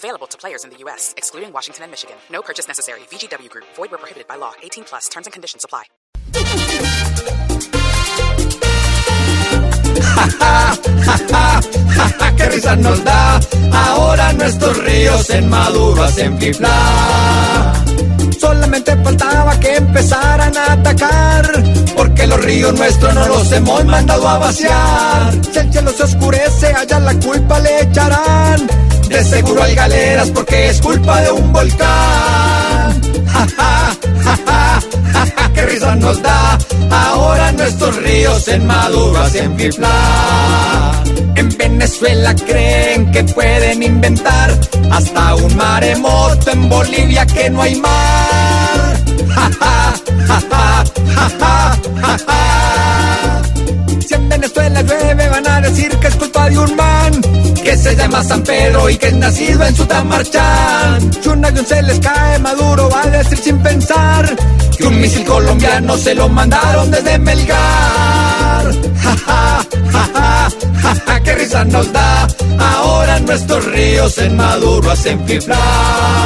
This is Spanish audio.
Available to players in the U.S., excluding Washington and Michigan. No purchase necessary. VGW Group. Void where prohibited by law. 18 plus. Terms and conditions apply. ¡Qué risa nos da! Ahora nuestros ríos en Maduro hacen fifla. Solamente faltaba que empezaran a atacar, porque los ríos nuestros no los hemos mandado a vaciar. Si el cielo se oscurece, allá la culpa le echarán. Seguro hay galeras porque es culpa de un volcán. Ja, ja, ja, ja, qué risa nos da. Ahora nuestros ríos en Maduro hacen fifla. En Venezuela creen que pueden inventar hasta un maremoto en Bolivia que no hay mar. Ja, ja, ja, ja, ja, ja, ja. Si en Venezuela llueve van a decir que es culpa de un que se llama San Pedro y que es nacido en Sutamarchán. Si un avión se les cae, Maduro va a decir sin pensar que un misil colombiano se lo mandaron desde Melgar. Ja, ja, ja, ja, ja, qué risa nos da. Ahora nuestros ríos en Maduro hacen fiflar.